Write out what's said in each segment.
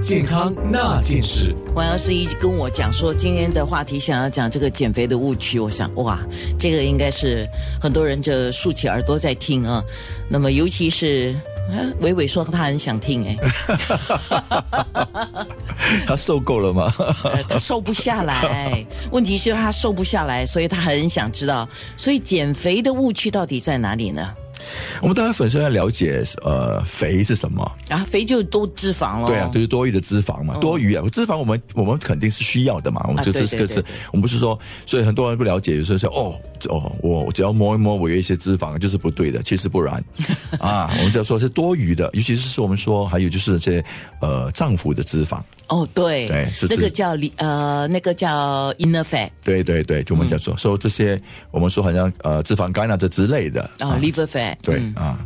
健康那件事。王药师一跟我讲说，今天的话题想要讲这个减肥的误区。我想，哇，这个应该是很多人就竖起耳朵在听啊。那么，尤其是伟伟说他很想听，哎，他受够了吗？他瘦不下来。问题是，他瘦不下来，所以他很想知道，所以减肥的误区到底在哪里呢？我们当然粉丝要了解，呃，肥是什么啊？肥就多脂肪了。对啊，就是多余的脂肪嘛，多余啊，脂肪我们我们肯定是需要的嘛。我们这是这是，我们不是说，所以很多人不了解，有时候说哦哦，我只要摸一摸，我有一些脂肪就是不对的，其实不然。啊。我们就要说是多余的，尤其是是我们说还有就是这些呃脏腑的脂肪。哦，对，对，那个叫呃，那个叫 inner fat，对对对，就我们叫做说这些，我们说好像呃脂肪肝啊这之类的啊，liver fat，对啊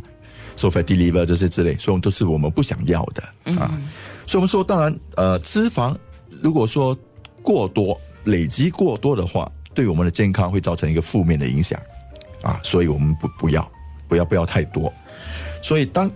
，so fatty liver 这些之类，所以我们都是我们不想要的啊。所以我们说，当然呃，脂肪如果说过多累积过多的话，对我们的健康会造成一个负面的影响啊，所以我们不不要不要不要太多。所以当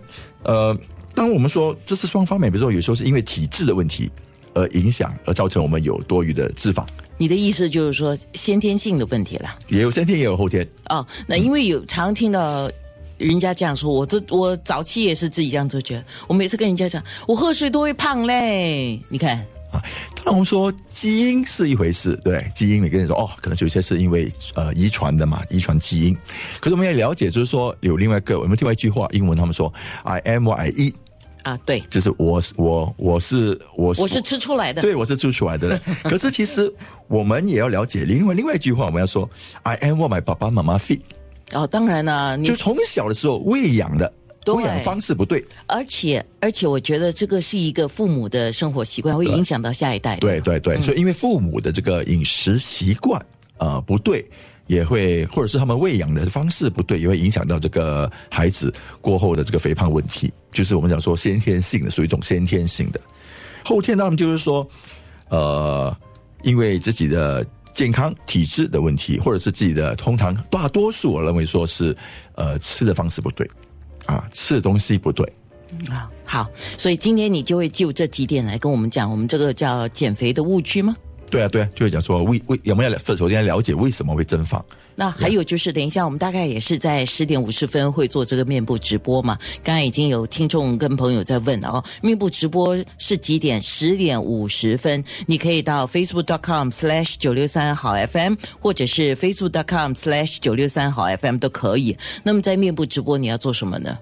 呃。当我们说这是双方面，比如说有时候是因为体质的问题而影响，而造成我们有多余的脂肪。你的意思就是说先天性的问题了？也有先天，也有后天。哦，那因为有常听到人家这样说，我这我早期也是自己这样做觉得，我每次跟人家讲，我喝水都会胖嘞。你看啊，当然我们说基因是一回事，对，基因每个人说哦，可能有些是因为呃遗传的嘛，遗传基因。可是我们要了解，就是说有另外一个，我们另外一句话，英文他们说 I am what I eat。啊，对，就是我我我是我我是吃出来的，对，我是吃出来的。可是其实我们也要了解另外另外一句话，我们要说，I am what my 爸爸妈妈 feed。哦，当然了，就从小的时候喂养的，喂养方式不对，而且而且我觉得这个是一个父母的生活习惯会影响到下一代。对对对，所以因为父母的这个饮食习惯呃不对。也会，或者是他们喂养的方式不对，也会影响到这个孩子过后的这个肥胖问题。就是我们讲说先天性的，属于一种先天性的。后天当然就是说，呃，因为自己的健康体质的问题，或者是自己的通常大多数我认为说是呃吃的方式不对啊，吃的东西不对啊。好，所以今天你就会就这几点来跟我们讲，我们这个叫减肥的误区吗？对啊，对啊，就是讲说为为有没有首先要了解为什么会蒸发？那还有就是，等一下我们大概也是在十点五十分会做这个面部直播嘛？刚才已经有听众跟朋友在问了哦，面部直播是几点？十点五十分，你可以到 facebook.com/slash 九六三好 FM，或者是 facebook.com/slash 九六三好 FM 都可以。那么在面部直播你要做什么呢？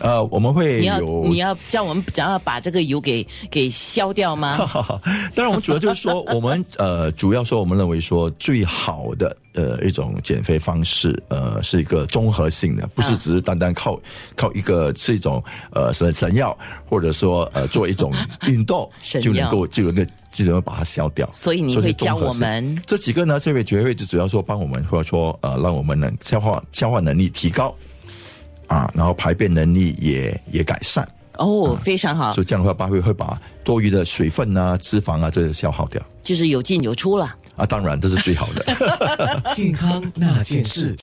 呃，我们会有你要叫我们想要把这个油给给消掉吗？当然，我们主要就是说，我们呃，主要说我们认为说最好的呃一种减肥方式，呃，是一个综合性的，不是只是单单靠 靠一个是一种呃神神药，或者说呃做一种运动就能够就能够就能够把它消掉。所以你会教我们这几个呢？这位绝位就主要说帮我们，或者说呃让我们能消化消化能力提高。啊，然后排便能力也也改善哦，非常好。所以这样的话，爸会会把多余的水分啊、脂肪啊，这些消耗掉，就是有进有出了。啊，当然这是最好的。健康那件事。